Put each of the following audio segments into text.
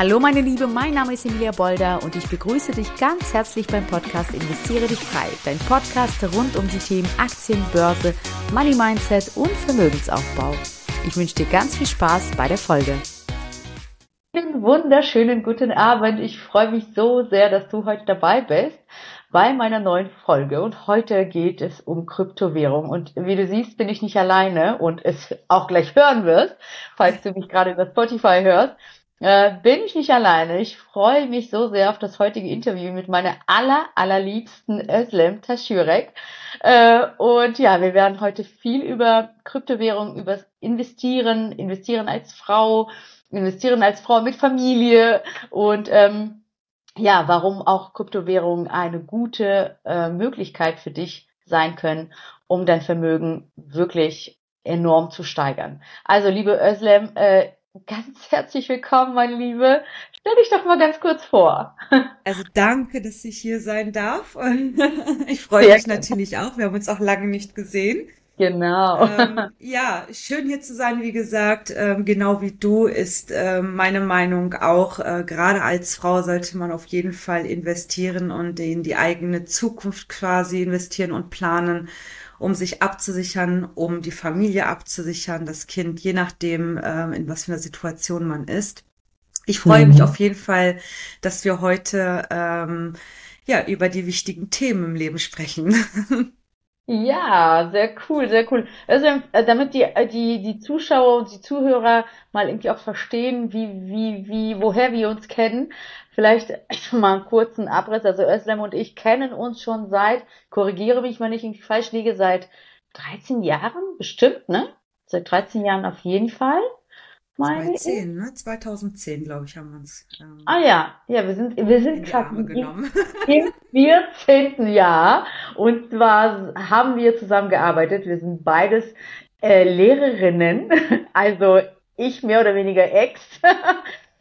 Hallo meine Liebe, mein Name ist Emilia Bolder und ich begrüße dich ganz herzlich beim Podcast Investiere dich frei. Dein Podcast rund um die Themen Aktien, Börse, Money Mindset und Vermögensaufbau. Ich wünsche dir ganz viel Spaß bei der Folge. Einen wunderschönen guten Abend. Ich freue mich so sehr, dass du heute dabei bist bei meiner neuen Folge. Und heute geht es um Kryptowährung. Und wie du siehst, bin ich nicht alleine und es auch gleich hören wirst, falls du mich gerade über Spotify hörst äh, bin ich nicht alleine. Ich freue mich so sehr auf das heutige Interview mit meiner aller, allerliebsten Özlem Taschürek. Äh, und ja, wir werden heute viel über Kryptowährungen, über Investieren, Investieren als Frau, Investieren als Frau mit Familie und ähm, ja, warum auch Kryptowährungen eine gute äh, Möglichkeit für dich sein können, um dein Vermögen wirklich enorm zu steigern. Also, liebe Özlem, äh, Ganz herzlich willkommen, meine Liebe. Stell dich doch mal ganz kurz vor. Also danke, dass ich hier sein darf. Und ich freue Sehr mich gerne. natürlich auch. Wir haben uns auch lange nicht gesehen. Genau. Ähm, ja, schön hier zu sein. Wie gesagt, ähm, genau wie du ist ähm, meine Meinung auch. Äh, gerade als Frau sollte man auf jeden Fall investieren und in die eigene Zukunft quasi investieren und planen um sich abzusichern, um die Familie abzusichern, das Kind, je nachdem, äh, in was für einer Situation man ist. Ich freue mhm. mich auf jeden Fall, dass wir heute ähm, ja über die wichtigen Themen im Leben sprechen. Ja, sehr cool, sehr cool. Also äh, damit die äh, die die Zuschauer und die Zuhörer mal irgendwie auch verstehen, wie wie wie woher wir uns kennen, vielleicht mal einen kurzen Abriss. Also Özlem und ich kennen uns schon seit, korrigiere mich, wenn ich falsch liege, seit 13 Jahren bestimmt, ne? Seit 13 Jahren auf jeden Fall. 2010, ne? 2010, glaube ich, haben wir uns. Ähm, ah ja, ja, wir sind, wir sind gerade im 14. Jahr. Und zwar haben wir zusammengearbeitet. Wir sind beides äh, Lehrerinnen, also ich mehr oder weniger Ex.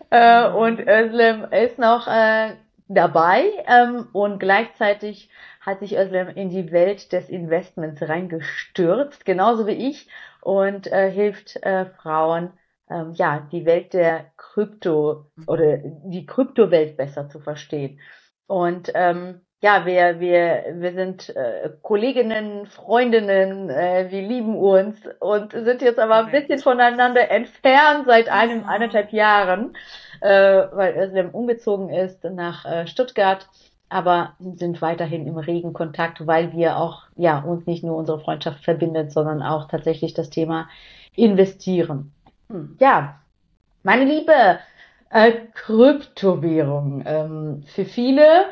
Äh, und Özlem ist noch äh, dabei ähm, und gleichzeitig hat sich Özlem in die Welt des Investments reingestürzt, genauso wie ich, und äh, hilft äh, Frauen ähm, ja, die Welt der Krypto oder die Kryptowelt besser zu verstehen. Und ähm, ja, wir, wir, wir sind äh, Kolleginnen, Freundinnen, äh, wir lieben uns und sind jetzt aber ein bisschen voneinander entfernt seit einem, eineinhalb Jahren, äh, weil Özlem umgezogen ist nach äh, Stuttgart, aber sind weiterhin im regen Kontakt, weil wir auch, ja, uns nicht nur unsere Freundschaft verbindet, sondern auch tatsächlich das Thema investieren. Hm, ja, meine Liebe, äh, Kryptowährung. Ähm, für viele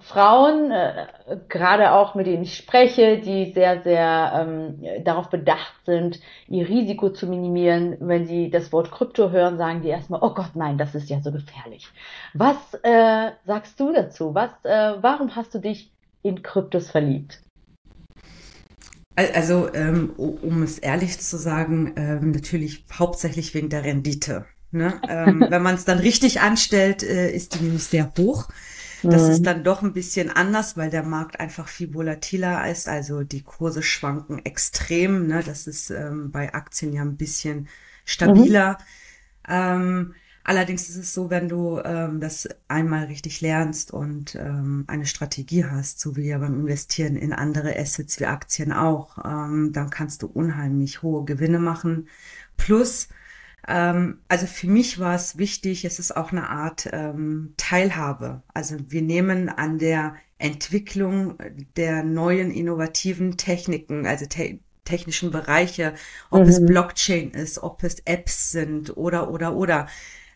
Frauen, äh, gerade auch mit denen ich spreche, die sehr, sehr ähm, darauf bedacht sind, ihr Risiko zu minimieren, wenn sie das Wort Krypto hören, sagen die erstmal, oh Gott, nein, das ist ja so gefährlich. Was äh, sagst du dazu? Was, äh, warum hast du dich in Kryptos verliebt? Also, ähm, um es ehrlich zu sagen, ähm, natürlich hauptsächlich wegen der Rendite. Ne? Ähm, wenn man es dann richtig anstellt, äh, ist die nämlich sehr hoch. Das mhm. ist dann doch ein bisschen anders, weil der Markt einfach viel volatiler ist. Also die Kurse schwanken extrem. Ne? Das ist ähm, bei Aktien ja ein bisschen stabiler. Mhm. Ähm, Allerdings ist es so, wenn du ähm, das einmal richtig lernst und ähm, eine Strategie hast, so wie ja beim Investieren in andere Assets wie Aktien auch, ähm, dann kannst du unheimlich hohe Gewinne machen. Plus, ähm, also für mich war es wichtig, es ist auch eine Art ähm, Teilhabe. Also wir nehmen an der Entwicklung der neuen innovativen Techniken, also te technischen Bereiche, ob mhm. es Blockchain ist, ob es Apps sind oder, oder, oder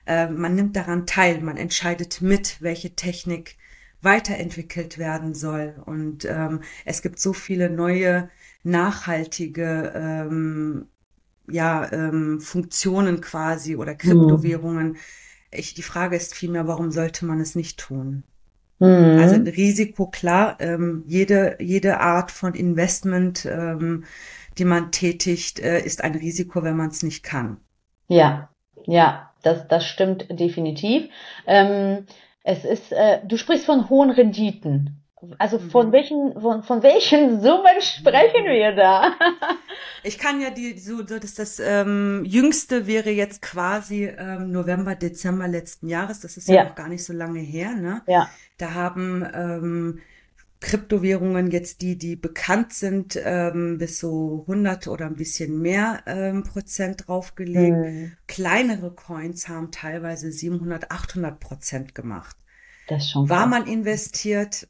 äh, man nimmt daran teil, man entscheidet mit, welche Technik weiterentwickelt werden soll. Und ähm, es gibt so viele neue, nachhaltige ähm, ja, ähm, Funktionen quasi oder Kryptowährungen. Mhm. Ich, die Frage ist vielmehr, warum sollte man es nicht tun? Mhm. Also ein Risiko, klar, ähm, jede, jede Art von Investment, ähm, die man tätigt, äh, ist ein Risiko, wenn man es nicht kann. Ja, ja, das, das stimmt definitiv. Ähm, es ist, äh, du sprichst von hohen Renditen. Also von mhm. welchen, von, von welchen Summen sprechen wir da? Ich kann ja die, so, so dass das ähm, jüngste wäre jetzt quasi ähm, November, Dezember letzten Jahres. Das ist ja, ja noch gar nicht so lange her, ne? Ja. Da haben ähm, Kryptowährungen jetzt die, die bekannt sind, ähm, bis so 100 oder ein bisschen mehr ähm, Prozent draufgelegt. Mhm. Kleinere Coins haben teilweise 700, 800 Prozent gemacht. Das ist schon War man investiert,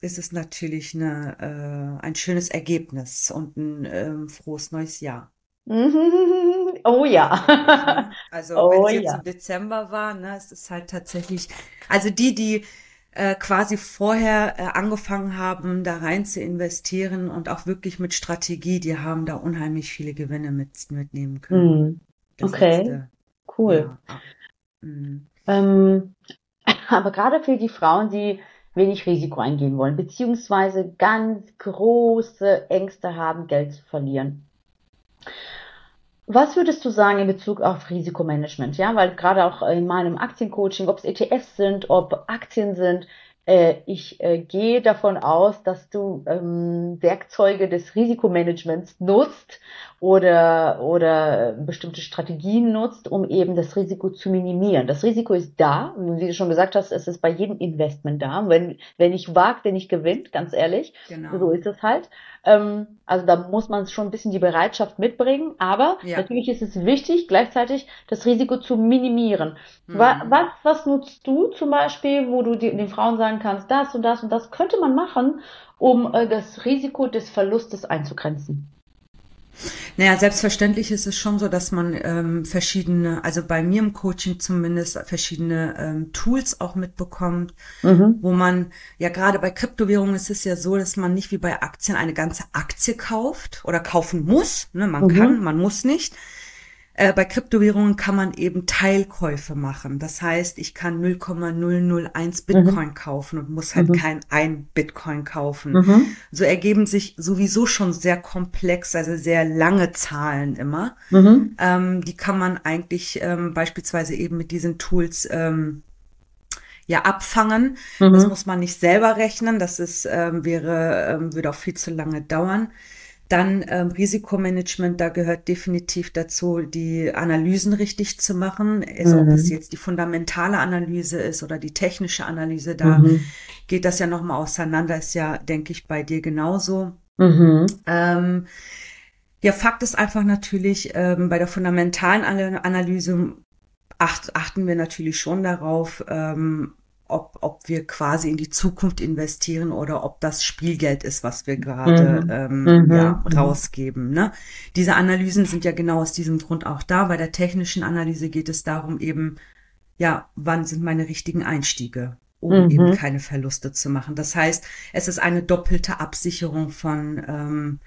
ist es natürlich eine, äh, ein schönes Ergebnis und ein ähm, frohes neues Jahr. Oh ja. Also oh, wenn es jetzt ja. im Dezember war, ne, es ist halt tatsächlich, also die, die äh, quasi vorher äh, angefangen haben, da rein zu investieren und auch wirklich mit Strategie, die haben da unheimlich viele Gewinne mit, mitnehmen können. Mm. Okay, letzte, cool. Ja. Mm. Ähm, aber gerade für die Frauen, die wenig Risiko eingehen wollen, beziehungsweise ganz große Ängste haben, Geld zu verlieren. Was würdest du sagen in Bezug auf Risikomanagement? Ja, weil gerade auch in meinem Aktiencoaching, ob es ETFs sind, ob Aktien sind, äh, ich äh, gehe davon aus, dass du ähm, Werkzeuge des Risikomanagements nutzt oder, oder bestimmte Strategien nutzt, um eben das Risiko zu minimieren. Das Risiko ist da, wie du schon gesagt hast, es ist bei jedem Investment da. Wenn, wenn ich wagt, der nicht gewinnt, ganz ehrlich. Genau. So ist es halt. Ähm, also da muss man schon ein bisschen die Bereitschaft mitbringen, aber ja. natürlich ist es wichtig, gleichzeitig das Risiko zu minimieren. Mhm. Was, was nutzt du zum Beispiel, wo du den Frauen sagen kannst, das und das und das könnte man machen, um äh, das Risiko des Verlustes einzugrenzen? Naja, selbstverständlich ist es schon so, dass man ähm, verschiedene, also bei mir im Coaching zumindest verschiedene ähm, Tools auch mitbekommt, mhm. wo man, ja gerade bei Kryptowährungen ist es ja so, dass man nicht wie bei Aktien eine ganze Aktie kauft oder kaufen muss. Ne? Man mhm. kann, man muss nicht. Äh, bei Kryptowährungen kann man eben Teilkäufe machen. Das heißt, ich kann 0,001 mhm. Bitcoin mhm. kaufen und muss halt mhm. kein ein Bitcoin kaufen. Mhm. So ergeben sich sowieso schon sehr komplex, also sehr lange Zahlen immer. Mhm. Ähm, die kann man eigentlich ähm, beispielsweise eben mit diesen Tools ähm, ja abfangen. Das mhm. muss man nicht selber rechnen. Das ist ähm, wäre ähm, würde auch viel zu lange dauern. Dann ähm, Risikomanagement, da gehört definitiv dazu, die Analysen richtig zu machen. Also mhm. ob es jetzt die fundamentale Analyse ist oder die technische Analyse, da mhm. geht das ja nochmal auseinander, ist ja, denke ich, bei dir genauso. Mhm. Ähm, ja, Fakt ist einfach natürlich, ähm, bei der fundamentalen Analyse acht, achten wir natürlich schon darauf, ähm, ob, ob wir quasi in die Zukunft investieren oder ob das Spielgeld ist, was wir gerade mhm. Ähm, mhm. Ja, mhm. rausgeben. Ne? Diese Analysen sind ja genau aus diesem Grund auch da. Bei der technischen Analyse geht es darum eben, ja, wann sind meine richtigen Einstiege, um mhm. eben keine Verluste zu machen. Das heißt, es ist eine doppelte Absicherung von ähm,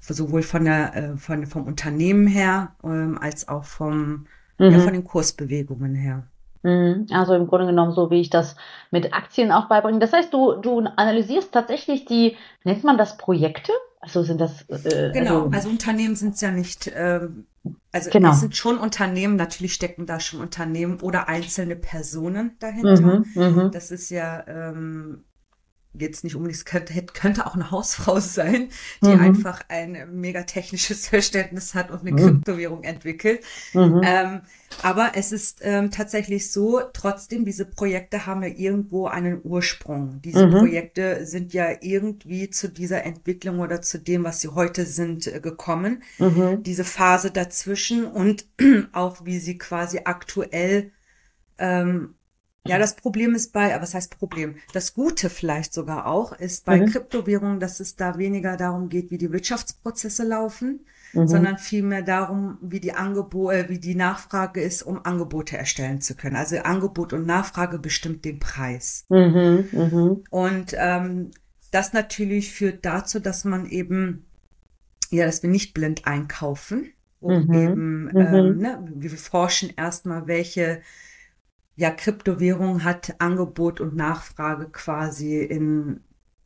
sowohl von der äh, von vom Unternehmen her ähm, als auch vom ja, mhm. von den Kursbewegungen her. Mhm. Also im Grunde genommen so, wie ich das mit Aktien auch beibringe. Das heißt, du, du analysierst tatsächlich die, nennt man das Projekte? Also sind das. Äh, genau, also, also Unternehmen sind es ja nicht. Ähm, also genau. es sind schon Unternehmen, natürlich stecken da schon Unternehmen oder einzelne Personen dahinter. Mhm, mhm. das ist ja ähm, jetzt nicht unbedingt, es könnte, könnte auch eine Hausfrau sein, die mhm. einfach ein mega technisches Verständnis hat und eine mhm. Kryptowährung entwickelt. Mhm. Ähm, aber es ist ähm, tatsächlich so, trotzdem, diese Projekte haben ja irgendwo einen Ursprung. Diese mhm. Projekte sind ja irgendwie zu dieser Entwicklung oder zu dem, was sie heute sind, äh, gekommen. Mhm. Diese Phase dazwischen und auch wie sie quasi aktuell ähm, ja, das Problem ist bei, was heißt Problem? Das Gute vielleicht sogar auch ist bei mhm. Kryptowährungen, dass es da weniger darum geht, wie die Wirtschaftsprozesse laufen, mhm. sondern vielmehr darum, wie die Angebot, äh, wie die Nachfrage ist, um Angebote erstellen zu können. Also Angebot und Nachfrage bestimmt den Preis. Mhm. mhm. Und ähm, das natürlich führt dazu, dass man eben, ja, dass wir nicht blind einkaufen, um mhm. eben, mhm. ähm, ne, wir forschen erstmal, welche ja, Kryptowährung hat Angebot und Nachfrage quasi in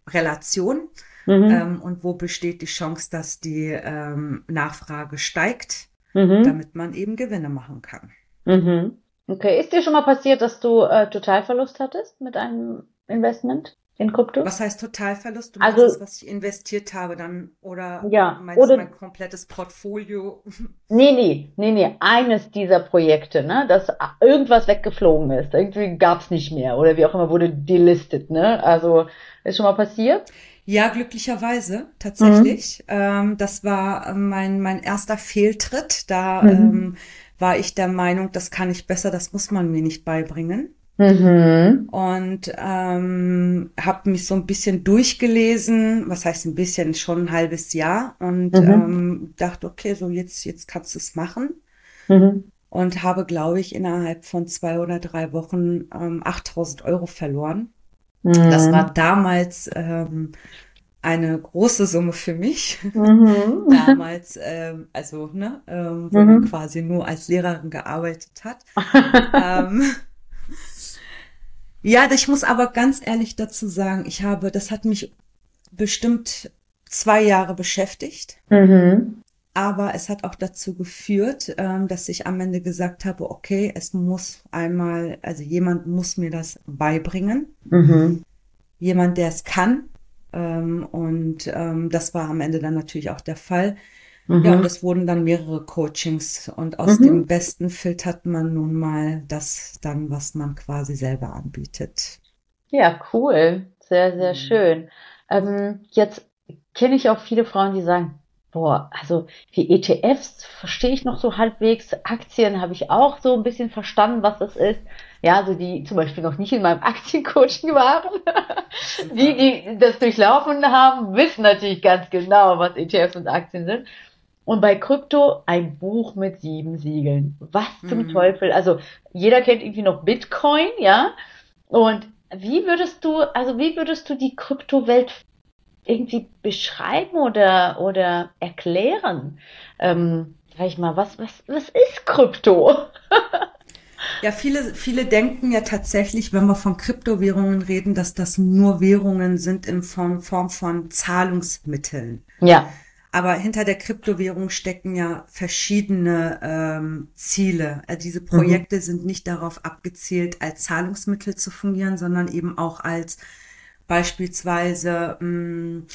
Relation. Mhm. Ähm, und wo besteht die Chance, dass die ähm, Nachfrage steigt, mhm. damit man eben Gewinne machen kann. Mhm. Okay, ist dir schon mal passiert, dass du äh, Totalverlust hattest mit einem Investment? In Krypto. Was heißt Totalverlust? Du also das, was ich investiert habe dann oder ja, meinst oder, mein komplettes Portfolio? Nee, nee, nee, nee, eines dieser Projekte, ne, dass irgendwas weggeflogen ist. Irgendwie gab's nicht mehr oder wie auch immer wurde delistet, ne? Also ist schon mal passiert? Ja, glücklicherweise tatsächlich. Mhm. Ähm, das war mein mein erster Fehltritt. Da mhm. ähm, war ich der Meinung, das kann ich besser, das muss man mir nicht beibringen. Mhm. Und ähm, habe mich so ein bisschen durchgelesen, was heißt ein bisschen, schon ein halbes Jahr und mhm. ähm, dachte, okay, so jetzt, jetzt kannst du es machen. Mhm. Und habe, glaube ich, innerhalb von zwei oder drei Wochen ähm, 8000 Euro verloren. Das mhm. war damals ähm, eine große Summe für mich. Mhm. Damals, ähm, also, ne, ähm, wo man quasi nur als Lehrerin gearbeitet hat. ähm, ja, ich muss aber ganz ehrlich dazu sagen, ich habe, das hat mich bestimmt zwei Jahre beschäftigt. Mhm. Aber es hat auch dazu geführt, ähm, dass ich am Ende gesagt habe, okay, es muss einmal, also jemand muss mir das beibringen. Mhm. Jemand, der es kann. Ähm, und ähm, das war am Ende dann natürlich auch der Fall. Mhm. Ja, und es wurden dann mehrere Coachings und aus mhm. dem Besten filtert man nun mal das dann, was man quasi selber anbietet. Ja, cool. Sehr, sehr mhm. schön. Ähm, jetzt kenne ich auch viele Frauen, die sagen, boah, also die ETFs verstehe ich noch so halbwegs, Aktien habe ich auch so ein bisschen verstanden, was das ist. Ja, also die zum Beispiel noch nicht in meinem Aktiencoaching waren, die, die das durchlaufen haben, wissen natürlich ganz genau, was ETFs und Aktien sind. Und bei Krypto ein Buch mit sieben Siegeln. Was zum mhm. Teufel? Also jeder kennt irgendwie noch Bitcoin, ja? Und wie würdest du, also wie würdest du die Kryptowelt irgendwie beschreiben oder, oder erklären? Ähm, sag ich mal, was, was, was ist Krypto? Ja, viele, viele denken ja tatsächlich, wenn wir von Kryptowährungen reden, dass das nur Währungen sind in Form, Form von Zahlungsmitteln. Ja. Aber hinter der Kryptowährung stecken ja verschiedene ähm, Ziele. Also diese mhm. Projekte mhm. sind nicht darauf abgezielt, als Zahlungsmittel zu fungieren, sondern eben auch als beispielsweise mh, mm,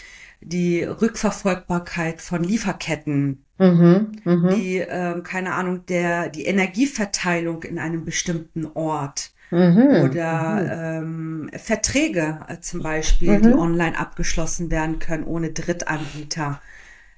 die Rückverfolgbarkeit von Lieferketten, mhm, mh. die, äh, keine Ahnung, der, die Energieverteilung in einem bestimmten Ort. Mhm, oder mhm. Ähm, Verträge äh, zum Beispiel, die mhm. online abgeschlossen werden können ohne Drittanbieter.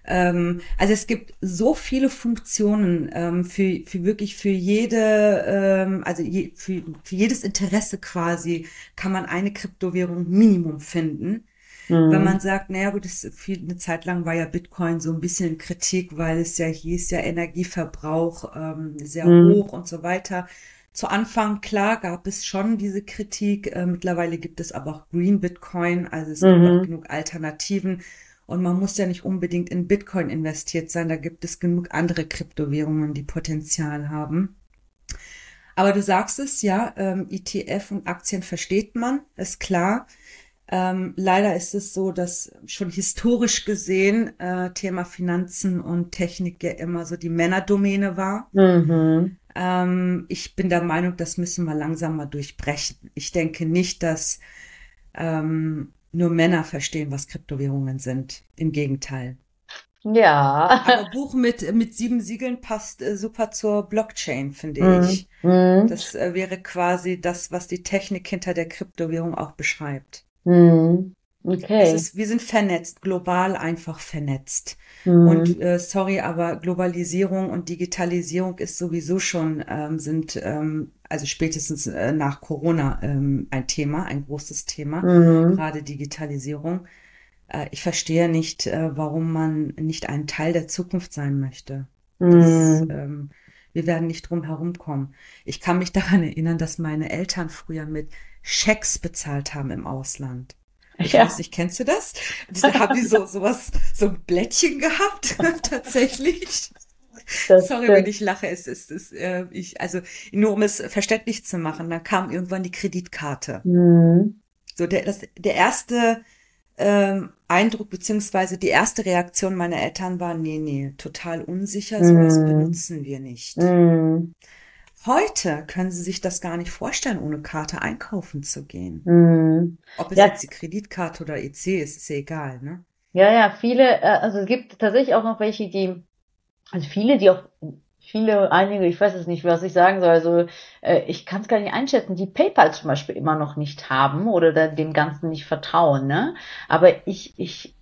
Ähm, also es gibt so viele Funktionen ähm, für, für wirklich für jede, ähm, also je, für, für jedes Interesse quasi kann man eine Kryptowährung Minimum finden. Mhm. Wenn man sagt, naja gut, das viel, eine Zeit lang war ja Bitcoin so ein bisschen Kritik, weil es ja hieß, ja Energieverbrauch ähm, sehr mhm. hoch und so weiter. Zu Anfang, klar, gab es schon diese Kritik. Äh, mittlerweile gibt es aber auch Green Bitcoin, also es gibt mhm. auch genug Alternativen. Und man muss ja nicht unbedingt in Bitcoin investiert sein. Da gibt es genug andere Kryptowährungen, die Potenzial haben. Aber du sagst es ja, ähm, ETF und Aktien versteht man, ist klar. Ähm, leider ist es so, dass schon historisch gesehen äh, Thema Finanzen und Technik ja immer so die Männerdomäne war. Mhm. Ähm, ich bin der Meinung, das müssen wir langsam mal durchbrechen. Ich denke nicht, dass ähm, nur Männer verstehen, was Kryptowährungen sind. Im Gegenteil. Ja. Aber Buch mit, mit sieben Siegeln passt äh, super zur Blockchain, finde mhm. ich. Mhm. Das äh, wäre quasi das, was die Technik hinter der Kryptowährung auch beschreibt. Mhm. Okay. Ist, wir sind vernetzt, global einfach vernetzt. Mhm. Und äh, sorry, aber Globalisierung und Digitalisierung ist sowieso schon, ähm, sind ähm, also spätestens äh, nach Corona ähm, ein Thema, ein großes Thema, mhm. gerade Digitalisierung. Äh, ich verstehe nicht, äh, warum man nicht ein Teil der Zukunft sein möchte. Das, mhm. ähm, wir werden nicht drum herumkommen. Ich kann mich daran erinnern, dass meine Eltern früher mit Schecks bezahlt haben im Ausland. Ich ja. weiß nicht, kennst du das? Da haben die so sowas, so ein Blättchen gehabt, tatsächlich. Das Sorry, wenn ich lache, es ist, es, äh, ich, also nur um es verständlich zu machen, dann kam irgendwann die Kreditkarte. Mhm. So der, das, der erste ähm, Eindruck beziehungsweise die erste Reaktion meiner Eltern war, nee, nee, total unsicher, sowas mhm. benutzen wir nicht. Mhm. Heute können sie sich das gar nicht vorstellen, ohne Karte einkaufen zu gehen. Mhm. Ob es ja. jetzt die Kreditkarte oder EC ist, ist ja egal, ne? Ja, ja, viele, äh, also es gibt tatsächlich auch noch welche, die, also viele, die auch viele, einige, ich weiß es nicht, was ich sagen soll, also äh, ich kann es gar nicht einschätzen, die PayPal zum Beispiel immer noch nicht haben oder dem Ganzen nicht vertrauen, ne? Aber ich, ich,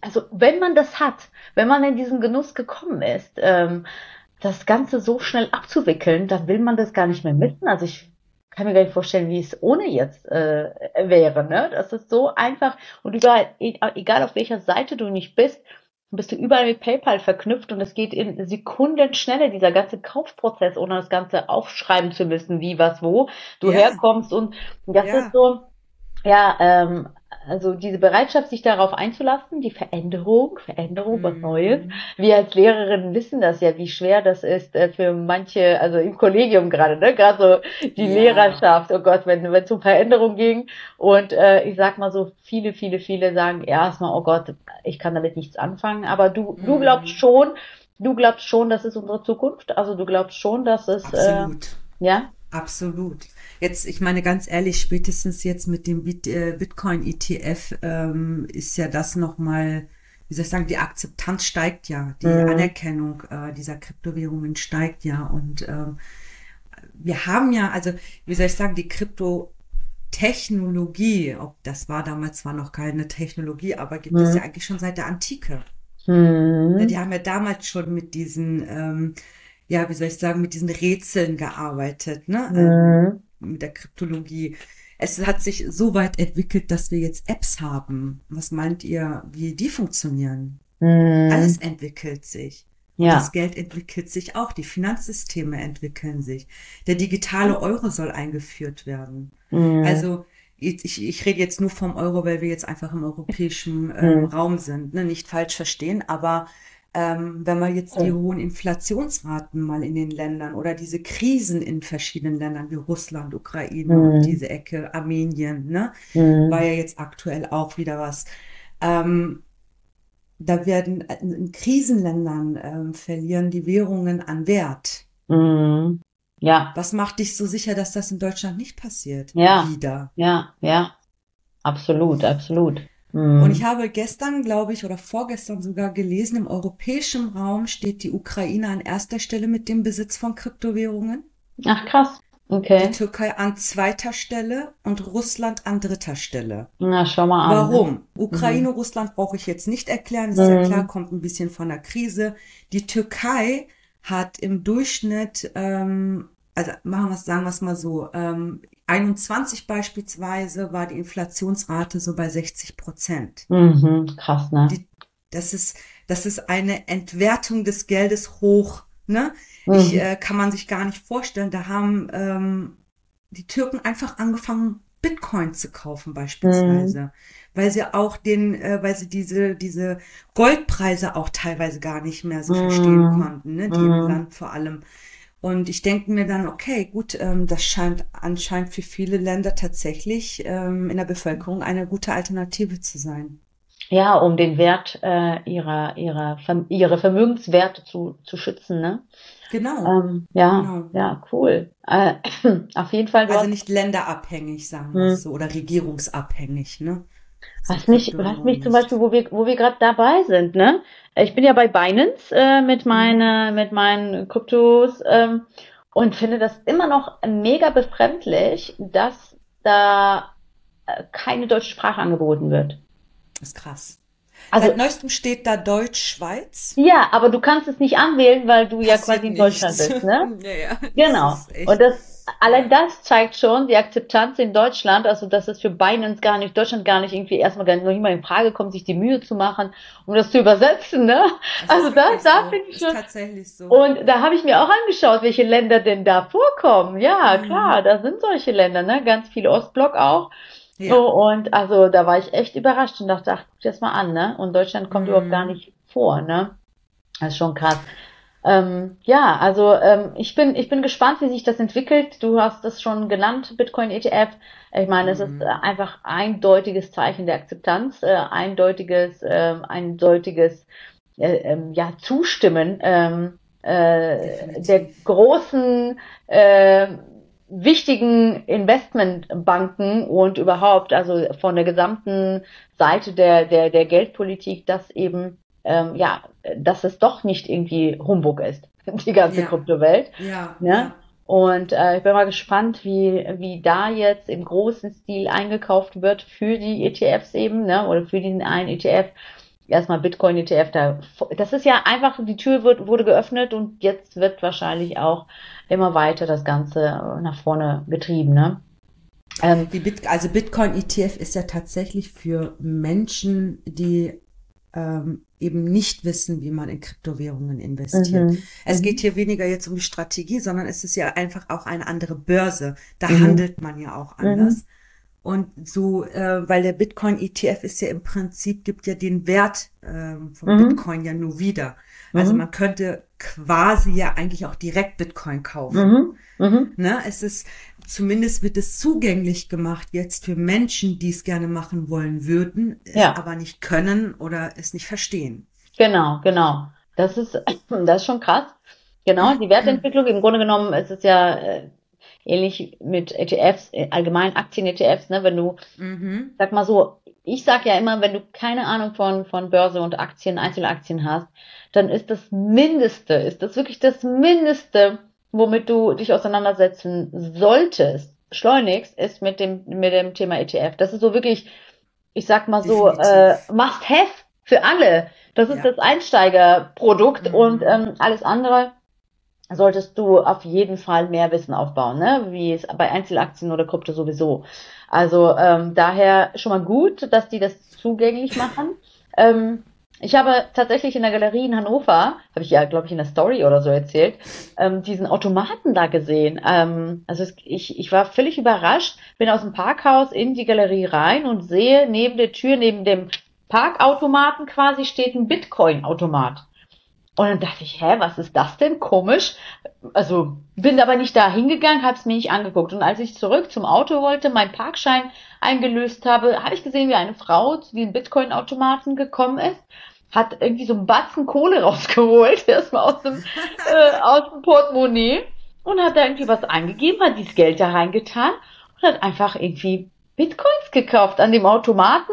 also wenn man das hat, wenn man in diesen Genuss gekommen ist, ähm, das Ganze so schnell abzuwickeln, dann will man das gar nicht mehr missen. Also ich kann mir gar nicht vorstellen, wie es ohne jetzt äh, wäre. Ne? Das ist so einfach und überall, e, egal auf welcher Seite du nicht bist, bist du überall mit PayPal verknüpft und es geht in Sekunden schneller, dieser ganze Kaufprozess, ohne das Ganze aufschreiben zu müssen, wie, was, wo du ja. herkommst. Und das ja. ist so, ja, ähm, also diese Bereitschaft, sich darauf einzulassen, die Veränderung, Veränderung, was mhm. Neues. Wir als Lehrerinnen wissen das ja, wie schwer das ist äh, für manche, also im Kollegium gerade, ne, gerade so die ja. Lehrerschaft, oh Gott, wenn wenn es um Veränderung ging und äh, ich sag mal so, viele, viele, viele sagen erstmal, oh Gott, ich kann damit nichts anfangen, aber du, mhm. du glaubst schon, du glaubst schon, das ist unsere Zukunft, also du glaubst schon, dass es, Absolut. Äh, ja, Absolut. Jetzt, ich meine ganz ehrlich, spätestens jetzt mit dem Bit, äh, Bitcoin ETF ähm, ist ja das nochmal, wie soll ich sagen, die Akzeptanz steigt ja, die mhm. Anerkennung äh, dieser Kryptowährungen steigt ja und ähm, wir haben ja, also wie soll ich sagen, die Kryptotechnologie, ob das war damals zwar noch keine Technologie, aber gibt mhm. es ja eigentlich schon seit der Antike. Mhm. Die haben ja damals schon mit diesen ähm, ja, wie soll ich sagen, mit diesen Rätseln gearbeitet, ne? Mhm. Mit der Kryptologie. Es hat sich so weit entwickelt, dass wir jetzt Apps haben. Was meint ihr, wie die funktionieren? Mhm. Alles entwickelt sich. Ja. Das Geld entwickelt sich auch, die Finanzsysteme entwickeln sich. Der digitale Euro soll eingeführt werden. Mhm. Also ich, ich rede jetzt nur vom Euro, weil wir jetzt einfach im europäischen ähm, mhm. Raum sind, ne? nicht falsch verstehen, aber ähm, wenn wir jetzt die hohen Inflationsraten mal in den Ländern oder diese Krisen in verschiedenen Ländern wie Russland, Ukraine mhm. und diese Ecke, Armenien, ne, mhm. war ja jetzt aktuell auch wieder was. Ähm, da werden in Krisenländern ähm, verlieren die Währungen an Wert. Mhm. Ja. Was macht dich so sicher, dass das in Deutschland nicht passiert? Ja. Wieder. Ja, ja. Absolut, absolut. Mhm. Und ich habe gestern, glaube ich, oder vorgestern sogar gelesen, im europäischen Raum steht die Ukraine an erster Stelle mit dem Besitz von Kryptowährungen. Ach krass. Okay. Die Türkei an zweiter Stelle und Russland an dritter Stelle. Na, schau mal an. Warum? Ukraine, mhm. Russland brauche ich jetzt nicht erklären. Ist mhm. ja klar, kommt ein bisschen von der Krise. Die Türkei hat im Durchschnitt, ähm, also machen wir es, sagen wir es mal so, ähm, 21 beispielsweise war die Inflationsrate so bei 60 Prozent. Mhm, krass, ne? Die, das ist, das ist eine Entwertung des Geldes hoch, ne? Mhm. Ich, äh, kann man sich gar nicht vorstellen. Da haben ähm, die Türken einfach angefangen, Bitcoin zu kaufen beispielsweise, mhm. weil sie auch den, äh, weil sie diese diese Goldpreise auch teilweise gar nicht mehr so verstehen mhm. konnten, ne? die im mhm. Land vor allem und ich denke mir dann, okay, gut, ähm, das scheint anscheinend für viele Länder tatsächlich ähm, in der Bevölkerung eine gute Alternative zu sein. Ja, um den Wert äh, ihrer, ihrer, ihre Vermögenswerte zu, zu schützen, ne? Genau. Ähm, ja, genau. ja, cool. Äh, auf jeden Fall. Also nicht länderabhängig, sagen wir hm. so, oder regierungsabhängig, ne? Was mich, was mich zum Beispiel, wo wir, wo wir gerade dabei sind, ne? Ich bin ja bei Binance äh, mit mhm. meine, mit meinen Kryptos ähm, und finde das immer noch mega befremdlich, dass da äh, keine deutsche Sprache angeboten wird. Das ist krass. Also, Seit neuestem steht da Deutsch-Schweiz. Ja, aber du kannst es nicht anwählen, weil du ja quasi in Deutschland bist, ne? ja, ja. Genau. Das und das, allein das zeigt schon die Akzeptanz in Deutschland, also dass es für Binance gar nicht, Deutschland gar nicht irgendwie erstmal gar nicht mal in Frage kommt, sich die Mühe zu machen, um das zu übersetzen, ne? Das also das, da so. finde ich schon. tatsächlich so. Und da habe ich mir auch angeschaut, welche Länder denn da vorkommen. Ja, mhm. klar, da sind solche Länder, ne? Ganz viele Ostblock auch. Ja. So, und also da war ich echt überrascht und dachte, ach, guck dir das mal an, ne? Und Deutschland kommt mhm. überhaupt gar nicht vor, ne? Das ist schon krass. Ähm, ja, also ähm, ich bin ich bin gespannt, wie sich das entwickelt. Du hast das schon genannt, Bitcoin ETF. Ich meine, mhm. es ist mhm. einfach eindeutiges Zeichen der Akzeptanz, äh, eindeutiges äh, eindeutiges äh, ähm, ja Zustimmen ähm, äh, der großen äh, wichtigen Investmentbanken und überhaupt, also von der gesamten Seite der, der, der Geldpolitik, dass eben, ähm, ja, dass es doch nicht irgendwie Humbug ist, die ganze ja. Kryptowelt. Ja. Ne? ja. Und äh, ich bin mal gespannt, wie, wie da jetzt im großen Stil eingekauft wird für die ETFs eben, ne, oder für diesen einen ETF. Erstmal Bitcoin ETF, da, das ist ja einfach, die Tür wird, wurde geöffnet und jetzt wird wahrscheinlich auch immer weiter das Ganze nach vorne getrieben, ne? Ähm, Bit, also Bitcoin ETF ist ja tatsächlich für Menschen, die ähm, eben nicht wissen, wie man in Kryptowährungen investiert. Mhm. Es geht hier weniger jetzt um die Strategie, sondern es ist ja einfach auch eine andere Börse. Da mhm. handelt man ja auch anders. Mhm. Und so, äh, weil der Bitcoin ETF ist ja im Prinzip, gibt ja den Wert äh, vom mhm. Bitcoin ja nur wieder. Also mhm. man könnte quasi ja eigentlich auch direkt Bitcoin kaufen. Mhm. Mhm. Ne? Es ist, zumindest wird es zugänglich gemacht jetzt für Menschen, die es gerne machen wollen würden, ja. aber nicht können oder es nicht verstehen. Genau, genau. Das ist, das ist schon krass. Genau, die Wertentwicklung, im Grunde genommen ist es ja äh, ähnlich mit ETFs, äh, allgemein Aktien-ETFs, ne, wenn du, mhm. sag mal so, ich sag ja immer, wenn du keine Ahnung von, von Börse und Aktien, Einzelaktien hast, dann ist das Mindeste, ist das wirklich das Mindeste, womit du dich auseinandersetzen solltest, schleunigst, ist mit dem, mit dem Thema ETF. Das ist so wirklich, ich sag mal so, äh, must have für alle. Das ist ja. das Einsteigerprodukt mhm. und ähm, alles andere solltest du auf jeden Fall mehr Wissen aufbauen, ne? wie es bei Einzelaktien oder Krypto sowieso. Also ähm, daher schon mal gut, dass die das zugänglich machen. Ähm, ich habe tatsächlich in der Galerie in Hannover, habe ich ja, glaube ich, in der Story oder so erzählt, ähm, diesen Automaten da gesehen. Ähm, also es, ich, ich war völlig überrascht, bin aus dem Parkhaus in die Galerie rein und sehe neben der Tür, neben dem Parkautomaten quasi steht ein Bitcoin-Automat. Und dann dachte ich, hä, was ist das denn? Komisch. Also bin aber nicht da hingegangen, habe es mir nicht angeguckt. Und als ich zurück zum Auto wollte, meinen Parkschein eingelöst habe, habe ich gesehen, wie eine Frau zu diesem Bitcoin-Automaten gekommen ist, hat irgendwie so einen Batzen Kohle rausgeholt, erstmal aus dem, äh, aus dem Portemonnaie und hat da irgendwie was eingegeben, hat dieses Geld da reingetan und hat einfach irgendwie Bitcoins gekauft an dem Automaten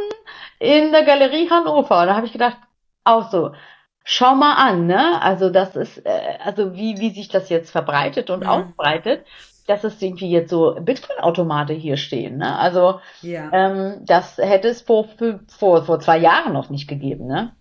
in der Galerie Hannover. Und da habe ich gedacht, auch so, schau mal an, ne? Also das ist, äh, also wie, wie sich das jetzt verbreitet und ja. ausbreitet, dass es irgendwie jetzt so Bitcoin-Automate hier stehen, ne? Also ja. ähm, das hätte es vor, vor, vor zwei Jahren noch nicht gegeben, ne?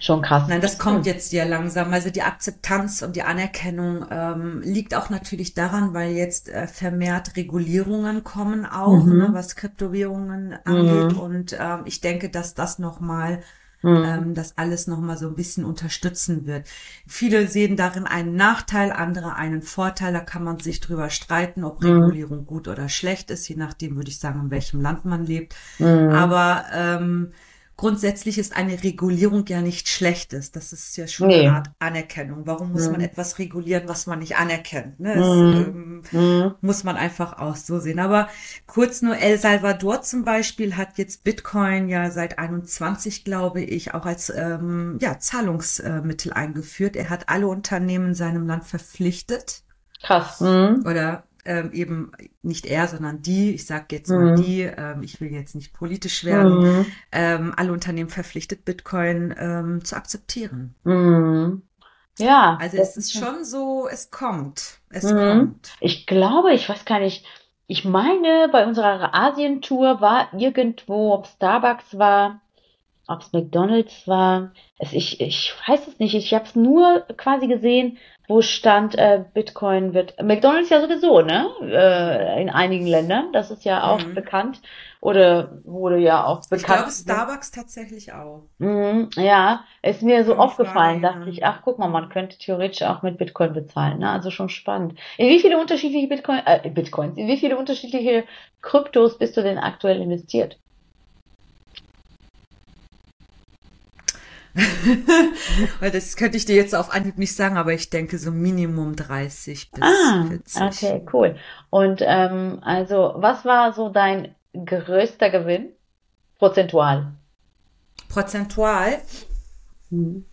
Schon krass. Nein, das kommt jetzt ja langsam. Also die Akzeptanz und die Anerkennung ähm, liegt auch natürlich daran, weil jetzt äh, vermehrt Regulierungen kommen auch, mhm. ne, was Kryptowährungen angeht. Mhm. Und ähm, ich denke, dass das nochmal mhm. ähm, das alles nochmal so ein bisschen unterstützen wird. Viele sehen darin einen Nachteil, andere einen Vorteil. Da kann man sich drüber streiten, ob mhm. Regulierung gut oder schlecht ist, je nachdem würde ich sagen, in welchem Land man lebt. Mhm. Aber ähm, grundsätzlich ist eine Regulierung ja nicht Schlechtes. Das ist ja schon nee. eine Art Anerkennung. Warum muss mhm. man etwas regulieren, was man nicht anerkennt? Ne? Das mhm. ähm, mhm. muss man einfach auch so sehen. Aber kurz nur, El Salvador zum Beispiel hat jetzt Bitcoin ja seit 21, glaube ich, auch als ähm, ja, Zahlungsmittel eingeführt. Er hat alle Unternehmen in seinem Land verpflichtet. Krass. Mhm. Oder ähm, eben nicht er, sondern die, ich sage jetzt mhm. mal die, ähm, ich will jetzt nicht politisch werden, mhm. ähm, alle Unternehmen verpflichtet, Bitcoin ähm, zu akzeptieren. Mhm. Ja. Also es ist schon so, es kommt. Es mhm. kommt. Ich glaube, ich weiß gar nicht, ich meine, bei unserer Asientour war irgendwo, ob Starbucks war, ob es McDonalds war. Es, ich, ich weiß es nicht. Ich habe es nur quasi gesehen wo stand, äh, Bitcoin wird. McDonalds ja sowieso, ne? Äh, in einigen Ländern. Das ist ja auch mhm. bekannt. Oder wurde ja auch bekannt. Ich glaube, Starbucks tatsächlich auch. Mhm, ja, ist mir so aufgefallen, dachte ich, ach guck mal, man könnte theoretisch auch mit Bitcoin bezahlen. Ne? Also schon spannend. In wie viele unterschiedliche Bitcoin, äh, Bitcoins, in wie viele unterschiedliche Kryptos bist du denn aktuell investiert? Weil das könnte ich dir jetzt auf Anhieb nicht sagen, aber ich denke so Minimum 30 bis ah, 40. Okay, cool. Und ähm, also, was war so dein größter Gewinn? Prozentual. Prozentual? Hm.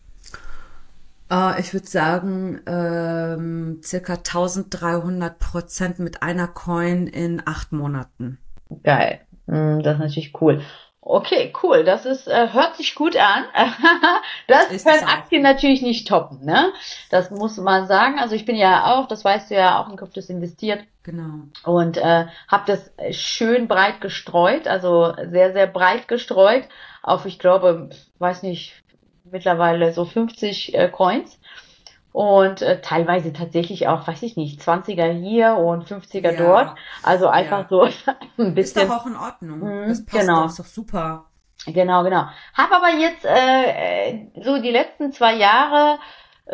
Uh, ich würde sagen, ähm, circa 1300 Prozent mit einer Coin in acht Monaten. Geil. Hm, das ist natürlich cool. Okay, cool. Das ist, äh, hört sich gut an. das ist können Aktien natürlich nicht toppen, ne? Das muss man sagen. Also ich bin ja auch, das weißt du ja, auch in Kryptos investiert. Genau. Und äh, habe das schön breit gestreut, also sehr, sehr breit gestreut auf, ich glaube, weiß nicht, mittlerweile so 50 äh, Coins und äh, teilweise tatsächlich auch, weiß ich nicht, 20er hier und 50er ja. dort. Also einfach ja. so ein bisschen. Ist doch auch in Ordnung. Mhm, das passt genau. doch, ist doch super. Genau, genau. Hab aber jetzt äh, so die letzten zwei Jahre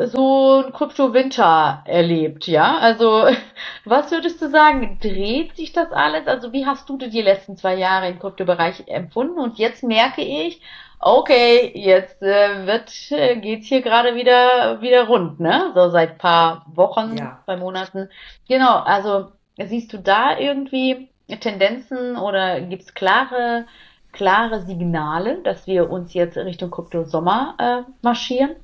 so ein Krypto-Winter erlebt, ja? Also, was würdest du sagen? Dreht sich das alles? Also, wie hast du die letzten zwei Jahre im Kryptobereich empfunden? Und jetzt merke ich, okay, jetzt äh, wird äh, geht's hier gerade wieder wieder rund, ne? So seit paar Wochen, ja. zwei Monaten. Genau, also siehst du da irgendwie Tendenzen oder gibt's klare klare Signale, dass wir uns jetzt Richtung Krypto Sommer äh, marschieren?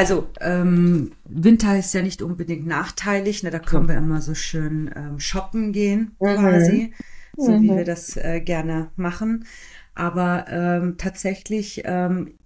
Also ähm, Winter ist ja nicht unbedingt nachteilig, ne? da können wir immer so schön ähm, shoppen gehen mhm. quasi, so mhm. wie wir das äh, gerne machen. Aber ähm, tatsächlich ähm,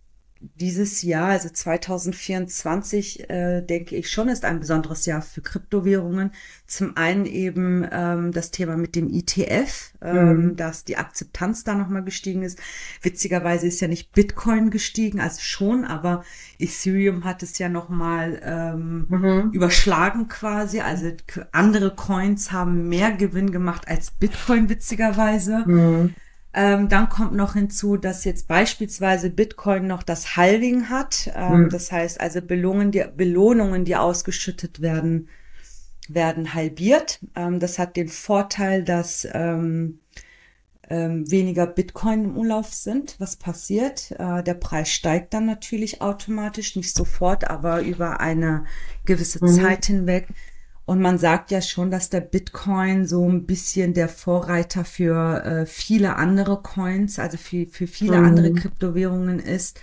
dieses Jahr, also 2024, äh, denke ich schon, ist ein besonderes Jahr für Kryptowährungen. Zum einen eben ähm, das Thema mit dem ETF, ähm, mhm. dass die Akzeptanz da nochmal gestiegen ist. Witzigerweise ist ja nicht Bitcoin gestiegen, also schon, aber Ethereum hat es ja nochmal ähm, mhm. überschlagen quasi. Also andere Coins haben mehr Gewinn gemacht als Bitcoin, witzigerweise. Mhm. Ähm, dann kommt noch hinzu, dass jetzt beispielsweise Bitcoin noch das Halving hat. Ähm, mhm. Das heißt also Belohnungen, die, Belohnungen, die ausgeschüttet werden, werden halbiert. Ähm, das hat den Vorteil, dass ähm, ähm, weniger Bitcoin im Umlauf sind. Was passiert? Äh, der Preis steigt dann natürlich automatisch, nicht sofort, aber über eine gewisse mhm. Zeit hinweg und man sagt ja schon, dass der Bitcoin so ein bisschen der Vorreiter für äh, viele andere Coins, also für, für viele mhm. andere Kryptowährungen ist.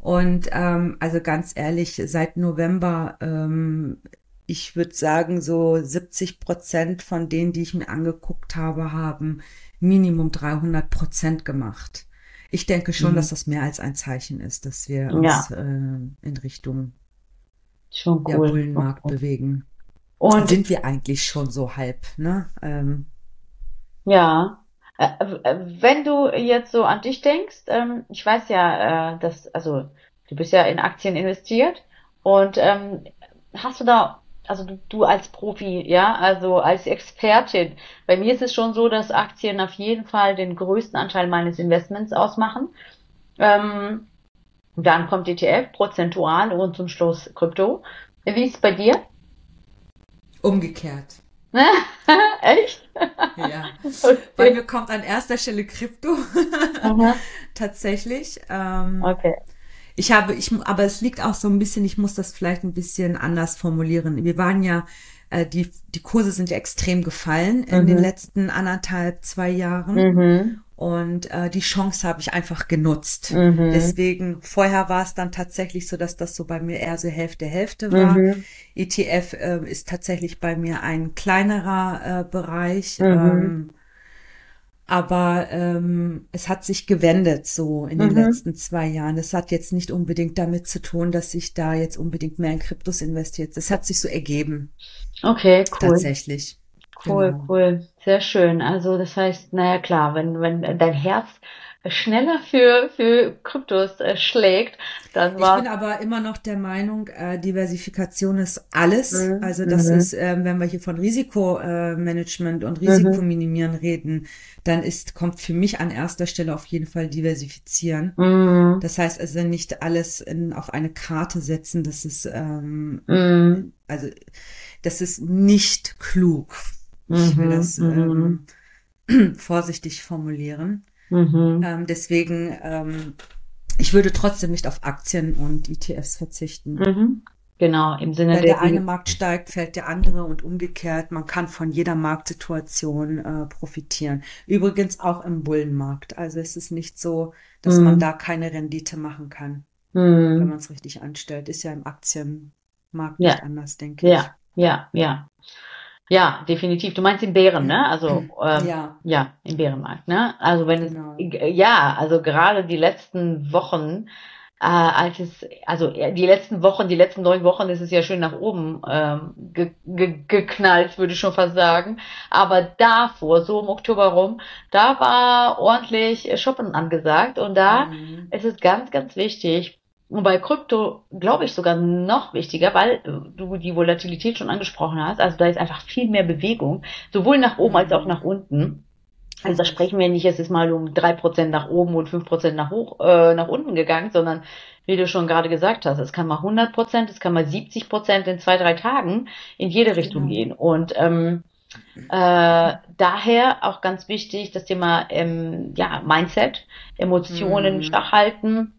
Und ähm, also ganz ehrlich, seit November, ähm, ich würde sagen, so 70 Prozent von denen, die ich mir angeguckt habe, haben Minimum 300 Prozent gemacht. Ich denke schon, mhm. dass das mehr als ein Zeichen ist, dass wir uns ja. äh, in Richtung schon cool. der Bullenmarkt okay. bewegen. Und sind wir eigentlich schon so halb, ne? Ähm. Ja. Äh, äh, wenn du jetzt so an dich denkst, ähm, ich weiß ja, äh, dass, also du bist ja in Aktien investiert und ähm, hast du da, also du, als Profi, ja, also als Expertin, bei mir ist es schon so, dass Aktien auf jeden Fall den größten Anteil meines Investments ausmachen. Ähm, dann kommt ETF, prozentual und zum Schluss Krypto. Wie ist es bei dir? Umgekehrt. Echt? Ja. Okay. Bei mir kommt an erster Stelle Krypto. Tatsächlich. Ähm, okay. Ich habe, ich, aber es liegt auch so ein bisschen, ich muss das vielleicht ein bisschen anders formulieren. Wir waren ja, äh, die, die Kurse sind ja extrem gefallen in mhm. den letzten anderthalb, zwei Jahren. Mhm. Und äh, die Chance habe ich einfach genutzt. Mhm. Deswegen, vorher war es dann tatsächlich so, dass das so bei mir eher so Hälfte, Hälfte war. Mhm. ETF äh, ist tatsächlich bei mir ein kleinerer äh, Bereich. Mhm. Ähm, aber ähm, es hat sich gewendet so in den mhm. letzten zwei Jahren. Es hat jetzt nicht unbedingt damit zu tun, dass ich da jetzt unbedingt mehr in Kryptos investiert. Es hat sich so ergeben. Okay, cool. Tatsächlich. Cool, genau. cool. Sehr schön. Also das heißt, naja klar, wenn, wenn dein Herz schneller für, für Kryptos äh, schlägt, dann war. Ich bin aber immer noch der Meinung, äh, Diversifikation ist alles. Mhm. Also das mhm. ist, äh, wenn wir hier von Risikomanagement und mhm. Risikominimieren mhm. reden, dann ist, kommt für mich an erster Stelle auf jeden Fall diversifizieren. Mhm. Das heißt also nicht alles in, auf eine Karte setzen, das ist, ähm, mhm. also, das ist nicht klug ich will mhm, das mhm. ähm, vorsichtig formulieren. Mhm. Ähm, deswegen, ähm, ich würde trotzdem nicht auf Aktien und ETFs verzichten. Genau, im Sinne Wenn der, der eine Markt steigt, fällt der andere und umgekehrt. Man kann von jeder Marktsituation äh, profitieren. Übrigens auch im Bullenmarkt. Also es ist nicht so, dass man mhm. da keine Rendite machen kann. wenn man es richtig anstellt. Ist ja im Aktienmarkt nicht anders, denke ich. Ja, ja, ja. Ja, definitiv. Du meinst den Bären, ne? Also ähm, ja. ja, im Bärenmarkt, ne? Also wenn genau. es, ja, also gerade die letzten Wochen äh, als es, also die letzten Wochen, die letzten neun Wochen ist es ja schön nach oben ähm, ge ge geknallt, würde ich schon fast sagen. Aber davor, so im Oktober rum, da war ordentlich Shoppen angesagt und da mhm. ist es ganz, ganz wichtig. Und bei Krypto glaube ich sogar noch wichtiger, weil du die Volatilität schon angesprochen hast. Also da ist einfach viel mehr Bewegung, sowohl nach oben als auch nach unten. Also da sprechen wir nicht, es ist mal um drei Prozent nach oben und fünf Prozent nach hoch, äh, nach unten gegangen, sondern wie du schon gerade gesagt hast, es kann mal 100 Prozent, es kann mal 70 Prozent in zwei, drei Tagen in jede Richtung genau. gehen. Und ähm, äh, daher auch ganz wichtig das Thema ähm, ja, Mindset, Emotionen mhm. stark halten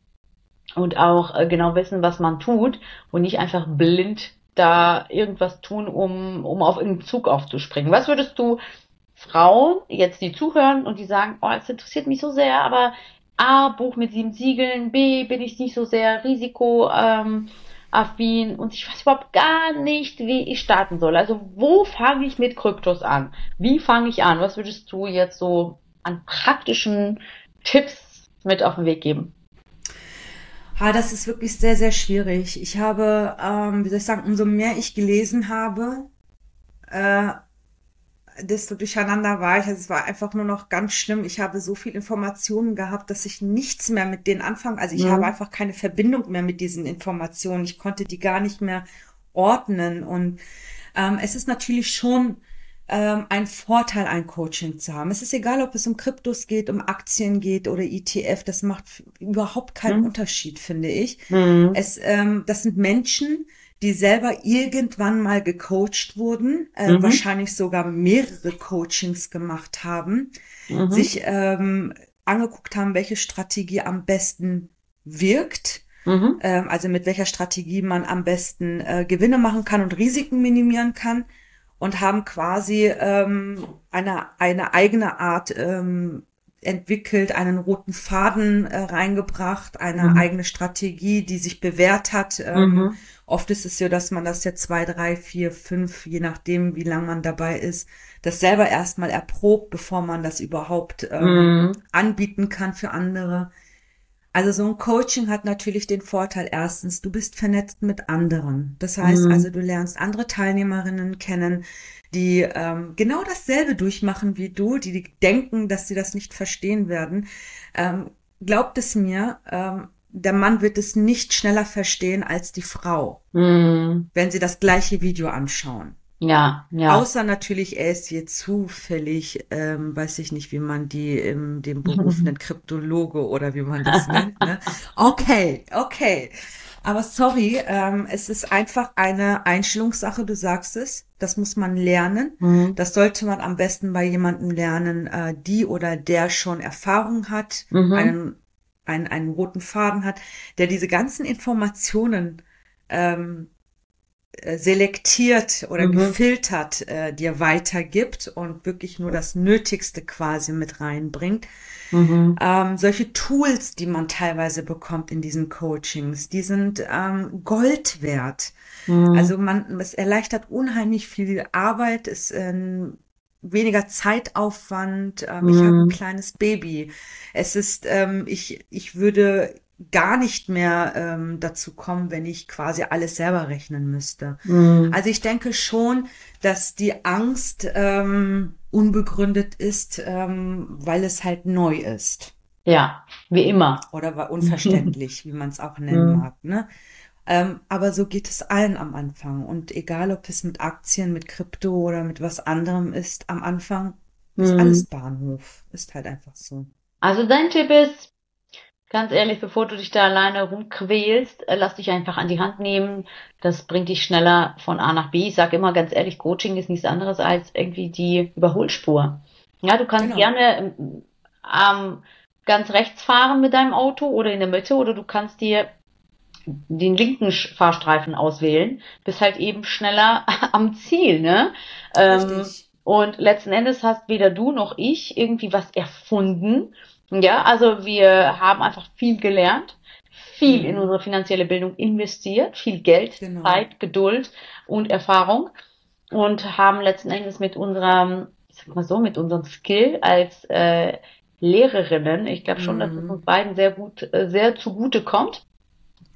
und auch äh, genau wissen, was man tut und nicht einfach blind da irgendwas tun, um, um auf irgendeinen Zug aufzuspringen. Was würdest du Frauen jetzt, die zuhören und die sagen, oh, es interessiert mich so sehr, aber A, Buch mit sieben Siegeln, B, bin ich nicht so sehr risikoaffin ähm, und ich weiß überhaupt gar nicht, wie ich starten soll. Also wo fange ich mit Kryptos an? Wie fange ich an? Was würdest du jetzt so an praktischen Tipps mit auf den Weg geben? Ah, das ist wirklich sehr, sehr schwierig. Ich habe, ähm, wie soll ich sagen, umso mehr ich gelesen habe, äh, desto durcheinander war ich. Also es war einfach nur noch ganz schlimm. Ich habe so viel Informationen gehabt, dass ich nichts mehr mit denen anfangen. Also ich ja. habe einfach keine Verbindung mehr mit diesen Informationen. Ich konnte die gar nicht mehr ordnen. Und ähm, es ist natürlich schon ähm, ein Vorteil, ein Coaching zu haben. Es ist egal, ob es um Kryptos geht, um Aktien geht oder ETF. Das macht überhaupt keinen mhm. Unterschied, finde ich. Mhm. Es, ähm, das sind Menschen, die selber irgendwann mal gecoacht wurden, äh, mhm. wahrscheinlich sogar mehrere Coachings gemacht haben, mhm. sich ähm, angeguckt haben, welche Strategie am besten wirkt, mhm. ähm, also mit welcher Strategie man am besten äh, Gewinne machen kann und Risiken minimieren kann und haben quasi ähm, eine, eine eigene Art ähm, entwickelt, einen roten Faden äh, reingebracht, eine mhm. eigene Strategie, die sich bewährt hat. Ähm, mhm. Oft ist es ja, dass man das ja zwei, drei, vier, fünf, je nachdem, wie lang man dabei ist, das selber erstmal erprobt, bevor man das überhaupt ähm, mhm. anbieten kann für andere. Also so ein Coaching hat natürlich den Vorteil, erstens, du bist vernetzt mit anderen. Das heißt mhm. also, du lernst andere Teilnehmerinnen kennen, die ähm, genau dasselbe durchmachen wie du, die, die denken, dass sie das nicht verstehen werden. Ähm, glaubt es mir, ähm, der Mann wird es nicht schneller verstehen als die Frau, mhm. wenn sie das gleiche Video anschauen. Ja, ja. Außer natürlich, er ist hier zufällig, ähm, weiß ich nicht, wie man die im dem Beruf nennt, Kryptologe oder wie man das nennt. Ne? Okay, okay. Aber sorry, ähm, es ist einfach eine Einstellungssache, du sagst es. Das muss man lernen. Mhm. Das sollte man am besten bei jemandem lernen, äh, die oder der schon Erfahrung hat, mhm. einen, einen, einen roten Faden hat, der diese ganzen Informationen ähm, äh, selektiert oder mhm. gefiltert äh, dir weitergibt und wirklich nur das Nötigste quasi mit reinbringt. Mhm. Ähm, solche Tools, die man teilweise bekommt in diesen Coachings, die sind ähm, Gold wert. Mhm. Also man, es erleichtert unheimlich viel Arbeit, ist ähm, weniger Zeitaufwand. Ähm, mhm. Ich habe ein kleines Baby. Es ist, ähm, ich, ich würde gar nicht mehr ähm, dazu kommen, wenn ich quasi alles selber rechnen müsste. Mhm. Also ich denke schon, dass die Angst ähm, unbegründet ist, ähm, weil es halt neu ist. Ja, wie immer. Oder war unverständlich, wie man es auch nennen mhm. mag. Ne? Ähm, aber so geht es allen am Anfang. Und egal, ob es mit Aktien, mit Krypto oder mit was anderem ist, am Anfang ist mhm. alles Bahnhof. Ist halt einfach so. Also dein Tipp ist, Ganz ehrlich, bevor du dich da alleine rumquälst, äh, lass dich einfach an die Hand nehmen. Das bringt dich schneller von A nach B. Ich sage immer ganz ehrlich, Coaching ist nichts anderes als irgendwie die Überholspur. Ja, du kannst genau. gerne ähm, ganz rechts fahren mit deinem Auto oder in der Mitte oder du kannst dir den linken Fahrstreifen auswählen, bist halt eben schneller am Ziel, ne? Ähm, und letzten Endes hast weder du noch ich irgendwie was erfunden, ja, also wir haben einfach viel gelernt, viel in mhm. unsere finanzielle Bildung investiert, viel Geld, genau. Zeit, Geduld und Erfahrung und haben letzten Endes mit unserem, ich sag mal so, mit unserem Skill als äh, Lehrerinnen, ich glaube schon, mhm. dass es mhm. uns beiden sehr gut, äh, sehr zugute kommt.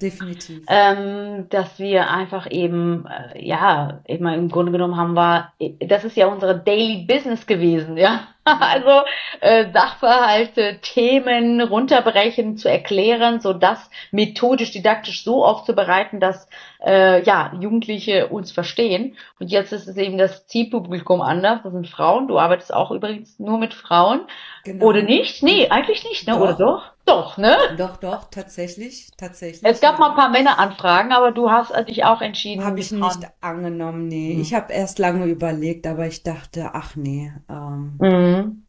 Definitiv. Ähm, dass wir einfach eben, äh, ja, immer im Grunde genommen haben wir, das ist ja unsere Daily Business gewesen, ja. Also äh, Sachverhalte, Themen runterbrechen, zu erklären, so das methodisch, didaktisch so aufzubereiten, dass äh, ja Jugendliche uns verstehen. Und jetzt ist es eben das Zielpublikum anders. Das sind Frauen. Du arbeitest auch übrigens nur mit Frauen. Genau. Oder nicht? Nee, eigentlich nicht, ne? Doch. Oder doch? Doch, ne? Doch, doch, tatsächlich, tatsächlich. Es gab ja. mal ein paar Männeranfragen, aber du hast dich auch entschieden. Habe ich nicht angenommen, nee. Hm. Ich habe erst lange überlegt, aber ich dachte, ach nee. Ähm, mhm.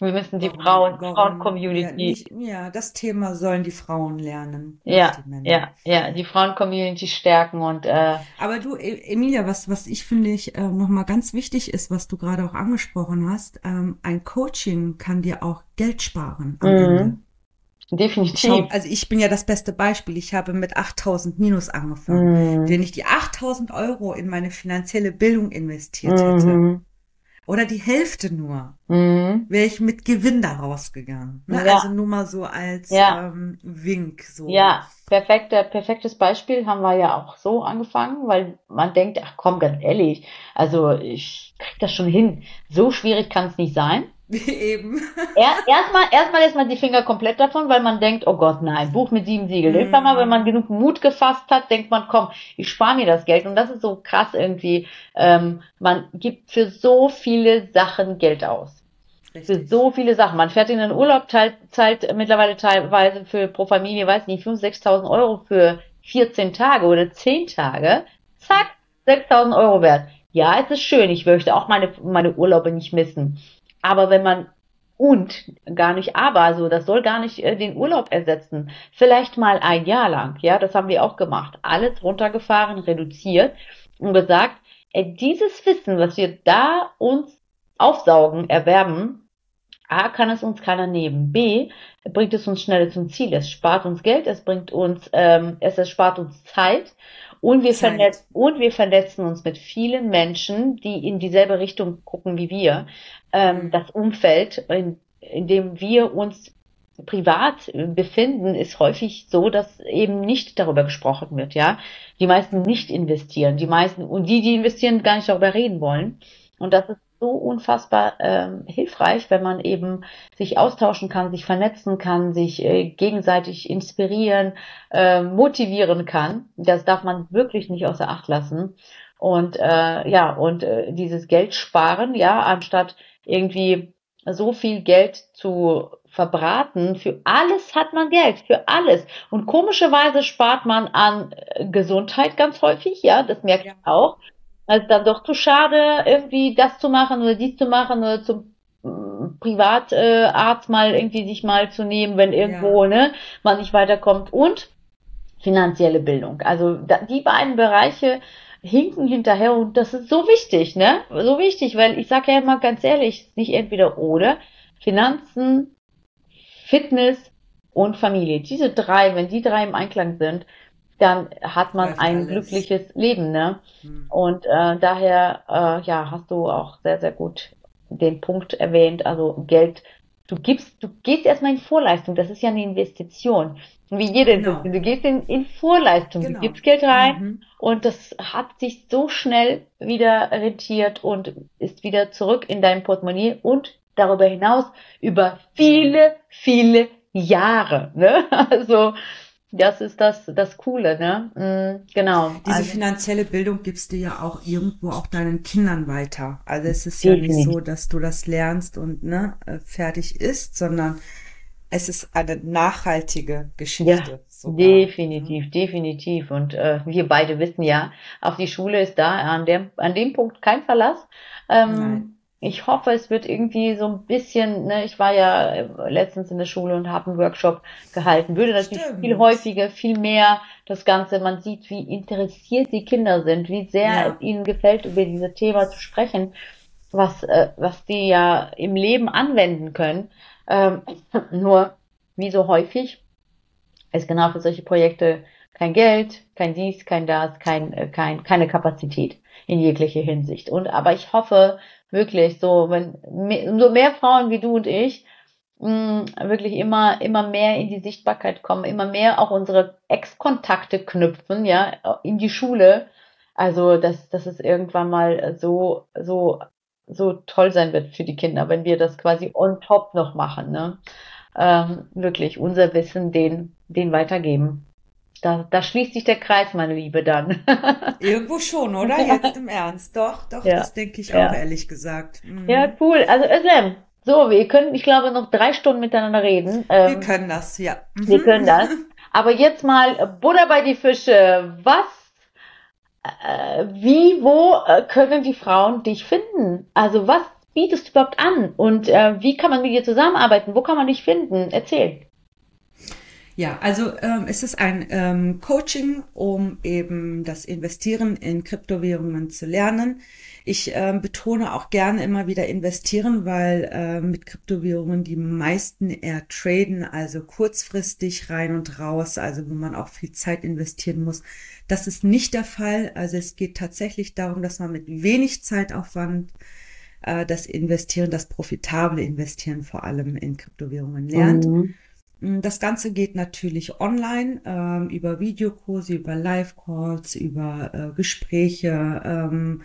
Wir müssen die Frauen, Frauen-Community. Ja, ja, das Thema sollen die Frauen lernen. Ja, ja, ja, die Frauen-Community stärken und. Äh, Aber du, e-, Emilia, was was ich finde ich äh, noch mal ganz wichtig ist, was du gerade auch angesprochen hast, ähm, ein Coaching kann dir auch Geld sparen am mhm. Ende. Definitiv. Schau, also ich bin ja das beste Beispiel. Ich habe mit 8000 Minus angefangen. Mm. Wenn ich die 8000 Euro in meine finanzielle Bildung investiert hätte, mhm oder die Hälfte nur, mhm. wäre ich mit Gewinn da rausgegangen. Ne? Ja. Also nur mal so als ja. ähm, Wink. So. Ja, perfekte, perfektes Beispiel haben wir ja auch so angefangen, weil man denkt, ach komm, ganz ehrlich, also ich krieg das schon hin. So schwierig kann es nicht sein. Eben. erstmal, erstmal lässt man die Finger komplett davon, weil man denkt, oh Gott, nein, Buch mit sieben Siegeln. Mm. Irgendwann mal, wenn man genug Mut gefasst hat, denkt man, komm, ich spare mir das Geld. Und das ist so krass irgendwie. Ähm, man gibt für so viele Sachen Geld aus. Richtig. Für so viele Sachen. Man fährt in den Urlaub, zahlt, zahlt mittlerweile teilweise für pro Familie, weiß nicht, 5.000, 6.000 Euro für 14 Tage oder 10 Tage. Zack, 6.000 Euro wert. Ja, es ist schön. Ich möchte auch meine, meine Urlaube nicht missen. Aber wenn man und gar nicht aber, also das soll gar nicht äh, den Urlaub ersetzen. Vielleicht mal ein Jahr lang, ja, das haben wir auch gemacht. Alles runtergefahren, reduziert und gesagt, äh, dieses Wissen, was wir da uns aufsaugen, erwerben, A, kann es uns keiner nehmen. B, bringt es uns schneller zum Ziel. Es spart uns Geld, es bringt uns, ähm, es, es spart uns Zeit und wir, vernetzen, und wir vernetzen uns mit vielen Menschen, die in dieselbe Richtung gucken wie wir. Ähm, mhm. das Umfeld, in, in dem wir uns privat befinden, ist häufig so, dass eben nicht darüber gesprochen wird, ja. Die meisten nicht investieren, die meisten, und die, die investieren, gar nicht darüber reden wollen. Und das ist so unfassbar ähm, hilfreich, wenn man eben sich austauschen kann, sich vernetzen kann, sich äh, gegenseitig inspirieren, äh, motivieren kann. Das darf man wirklich nicht außer Acht lassen. Und äh, ja, und äh, dieses Geld sparen, ja, anstatt irgendwie so viel Geld zu verbraten, für alles hat man Geld, für alles. Und komischerweise spart man an äh, Gesundheit ganz häufig, ja, das merke ich auch also dann doch zu schade, irgendwie das zu machen oder dies zu machen oder zum mm, Privatarzt äh, mal irgendwie sich mal zu nehmen, wenn irgendwo ja. ne, man nicht weiterkommt und finanzielle Bildung. Also da, die beiden Bereiche hinken hinterher und das ist so wichtig, ne? So wichtig, weil ich sage ja immer ganz ehrlich, nicht entweder oder. Finanzen, Fitness und Familie. Diese drei, wenn die drei im Einklang sind, dann hat man ein alles. glückliches Leben, ne? Hm. Und äh, daher, äh, ja, hast du auch sehr, sehr gut den Punkt erwähnt, also Geld, du gibst, du gehst erstmal in Vorleistung, das ist ja eine Investition. Wie jede genau. du gehst in, in Vorleistung, genau. du gibst Geld rein mhm. und das hat sich so schnell wieder rentiert und ist wieder zurück in dein Portemonnaie und darüber hinaus über viele, viele Jahre. Ne? Also das ist das, das Coole, ne? Mhm, genau. Diese also, finanzielle Bildung gibst du ja auch irgendwo auch deinen Kindern weiter. Also es ist ja nicht so, dass du das lernst und ne, äh, fertig ist, sondern es ist eine nachhaltige Geschichte. Ja, sogar. definitiv, mhm. definitiv. Und äh, wir beide wissen ja, auf die Schule ist da an dem, an dem Punkt kein Verlass. Ähm, Nein ich hoffe, es wird irgendwie so ein bisschen, ne, ich war ja äh, letztens in der Schule und habe einen Workshop gehalten, würde natürlich Stimmt. viel häufiger, viel mehr das Ganze, man sieht, wie interessiert die Kinder sind, wie sehr ja. es ihnen gefällt, über dieses Thema zu sprechen, was, äh, was die ja im Leben anwenden können. Ähm, nur, wie so häufig, ist genau für solche Projekte kein Geld, kein dies, kein das, kein, äh, kein, keine Kapazität in jeglicher Hinsicht. Und aber ich hoffe wirklich so, wenn so mehr Frauen wie du und ich mh, wirklich immer immer mehr in die Sichtbarkeit kommen, immer mehr auch unsere Ex-Kontakte knüpfen, ja, in die Schule. Also dass dass es irgendwann mal so so so toll sein wird für die Kinder, wenn wir das quasi on top noch machen, ne? Ähm, wirklich unser Wissen den den weitergeben. Da, da schließt sich der Kreis, meine Liebe, dann. Irgendwo schon, oder? Jetzt im Ernst. Doch, doch, ja. das denke ich ja. auch, ehrlich gesagt. Mhm. Ja, cool. Also, Özlem, so, wir können, ich glaube, noch drei Stunden miteinander reden. Ähm, wir können das, ja. Mhm. Wir können das. Aber jetzt mal Butter bei die Fische. Was, äh, wie, wo äh, können die Frauen dich finden? Also, was bietest du überhaupt an? Und äh, wie kann man mit dir zusammenarbeiten? Wo kann man dich finden? Erzähl. Ja, also ähm, es ist ein ähm, Coaching, um eben das Investieren in Kryptowährungen zu lernen. Ich ähm, betone auch gerne immer wieder investieren, weil äh, mit Kryptowährungen die meisten eher traden, also kurzfristig rein und raus, also wo man auch viel Zeit investieren muss. Das ist nicht der Fall. Also es geht tatsächlich darum, dass man mit wenig Zeitaufwand äh, das Investieren, das profitable Investieren vor allem in Kryptowährungen lernt. Mhm. Mm, das Ganze geht natürlich online ähm, über Videokurse, über Live-Calls, über äh, Gespräche, ähm,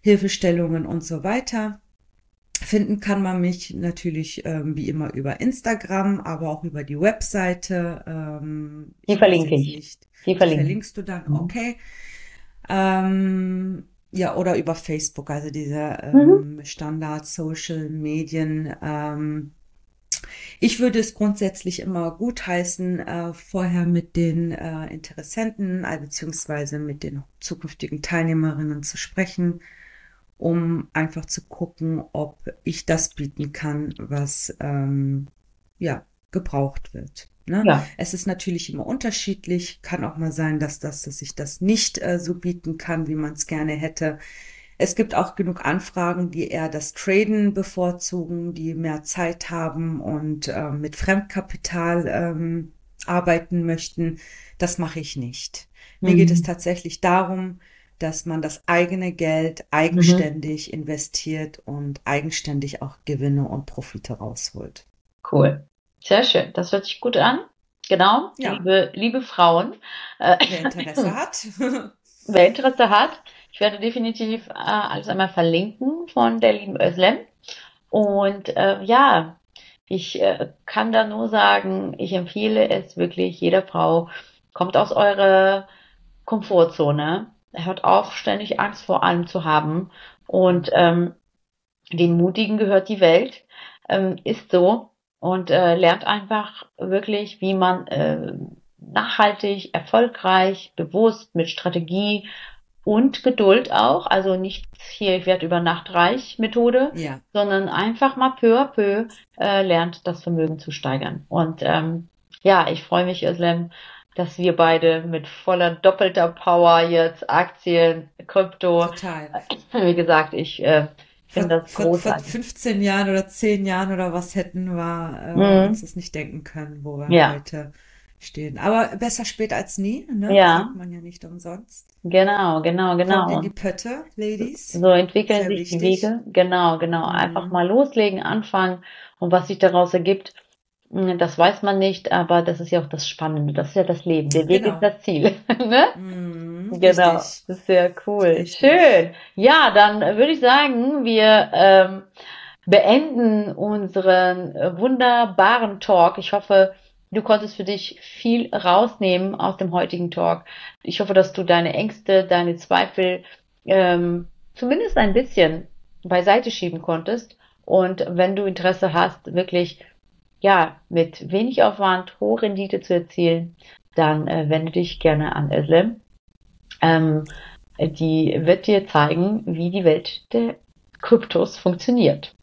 Hilfestellungen und so weiter. Finden kann man mich natürlich ähm, wie immer über Instagram, aber auch über die Webseite. Ähm, die verlinke ich. Nicht. Die verlinke. verlinkst du dann, mhm. okay. Ähm, ja, oder über Facebook, also diese ähm, mhm. Standard-Social-Medien. Ähm, ich würde es grundsätzlich immer gutheißen, äh, vorher mit den äh, Interessenten äh, beziehungsweise mit den zukünftigen Teilnehmerinnen zu sprechen, um einfach zu gucken, ob ich das bieten kann, was ähm, ja gebraucht wird. Ne? Ja. Es ist natürlich immer unterschiedlich. Kann auch mal sein, dass das, dass ich das nicht äh, so bieten kann, wie man es gerne hätte. Es gibt auch genug Anfragen, die eher das Traden bevorzugen, die mehr Zeit haben und äh, mit Fremdkapital ähm, arbeiten möchten. Das mache ich nicht. Mhm. Mir geht es mhm. tatsächlich darum, dass man das eigene Geld eigenständig mhm. investiert und eigenständig auch Gewinne und Profite rausholt. Cool. Sehr schön. Das hört sich gut an. Genau. Ja. Liebe, liebe Frauen. Äh, wer Interesse hat. wer Interesse hat, ich werde definitiv äh, alles einmal verlinken von der lieben Özlem. Und äh, ja, ich äh, kann da nur sagen, ich empfehle es wirklich jeder Frau, kommt aus eurer Komfortzone, hört auf, ständig Angst vor allem zu haben. Und ähm, den Mutigen gehört die Welt, ähm, ist so. Und äh, lernt einfach wirklich, wie man äh, nachhaltig, erfolgreich, bewusst mit Strategie und Geduld auch, also nicht hier, ich werde über Nacht reich Methode, ja. sondern einfach mal peu à peu äh, lernt, das Vermögen zu steigern. Und ähm, ja, ich freue mich, Özlem, dass wir beide mit voller doppelter Power jetzt Aktien, Krypto, Total. wie gesagt, ich äh, finde das vor, großartig. Vor 15 Jahren oder 10 Jahren oder was hätten wir äh, mhm. uns das nicht denken können, wo wir ja. heute stehen. Aber besser spät als nie, ne? Ja. Das sagt man ja nicht umsonst. Genau, genau, genau. Kommt in die Pötte, Ladies. So entwickeln Sehr sich wichtig. die Wege. Genau, genau. Mhm. Einfach mal loslegen, anfangen und was sich daraus ergibt, hm, das weiß man nicht, aber das ist ja auch das Spannende. Das ist ja das Leben. Der Weg genau. ist das Ziel. ne? Mhm, genau. Richtig. Das ist sehr cool. Richtig. Schön. Ja, dann würde ich sagen, wir ähm, beenden unseren wunderbaren Talk. Ich hoffe, Du konntest für dich viel rausnehmen aus dem heutigen Talk. Ich hoffe, dass du deine Ängste, deine Zweifel ähm, zumindest ein bisschen beiseite schieben konntest. Und wenn du Interesse hast, wirklich ja mit wenig Aufwand hohe Rendite zu erzielen, dann äh, wende dich gerne an Özlem. Ähm, die wird dir zeigen, wie die Welt der Kryptos funktioniert.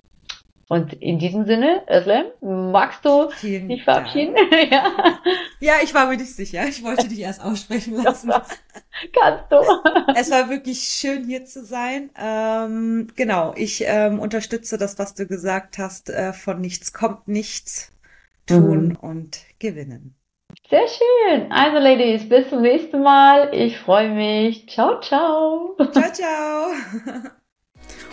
Und in diesem Sinne, Özlem, magst du Vielen dich verabschieden? ja. ja, ich war mir nicht sicher. Ich wollte dich erst aussprechen lassen. Kannst du. es war wirklich schön hier zu sein. Ähm, genau, ich ähm, unterstütze das, was du gesagt hast. Äh, von nichts kommt nichts. Tun mhm. und gewinnen. Sehr schön. Also, Ladies, bis zum nächsten Mal. Ich freue mich. Ciao, ciao. Ciao, ciao.